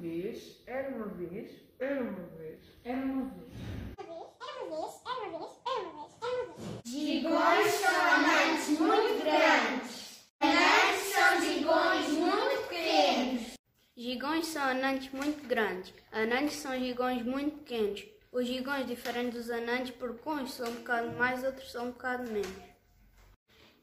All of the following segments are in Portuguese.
vez, era uma vez, era uma vez, era uma vez. Gigões são amantes muito grandes. Anantes são gigões muito pequenos. Gigões são anantes muito grandes. Anantes são gigões muito pequenos. Os gigões diferem dos anantes porque uns são um bocado mais, outros são um bocado menos.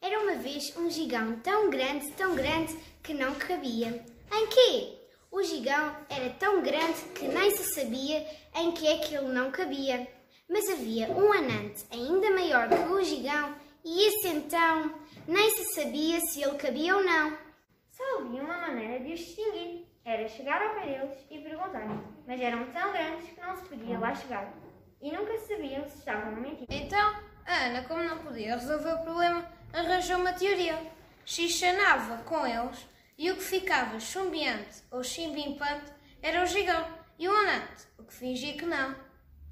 Era uma vez um gigão tão grande, tão grande, que não cabia. Em quê? O gigão era tão grande que nem se sabia em que é que ele não cabia. Mas havia um anante ainda maior que o gigão e esse então nem se sabia se ele cabia ou não. Só havia uma maneira de os distinguir. Era chegar ao pé deles e perguntar mas eram tão grandes que não se podia lá chegar. E nunca sabiam se estavam a mentir. Então, a Ana, como não podia resolver o problema, arranjou uma teoria. Xixanava com eles e o que ficava chumbiante ou chimbimpante era o gigão e o anante, o que fingia que não.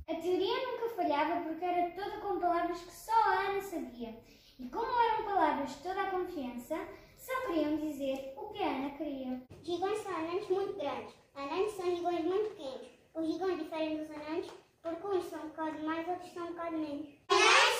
A teoria nunca falhava porque era toda com palavras que só a Ana sabia. E como eram palavras de toda a confiança, só queriam dizer o que a Ana queria. Gigões são anãs muito grandes. Anãs são gigões muito pequenos. Os gigões diferem dos anãs porque uns são um bocado mais, outros são um bocado menos. Anãs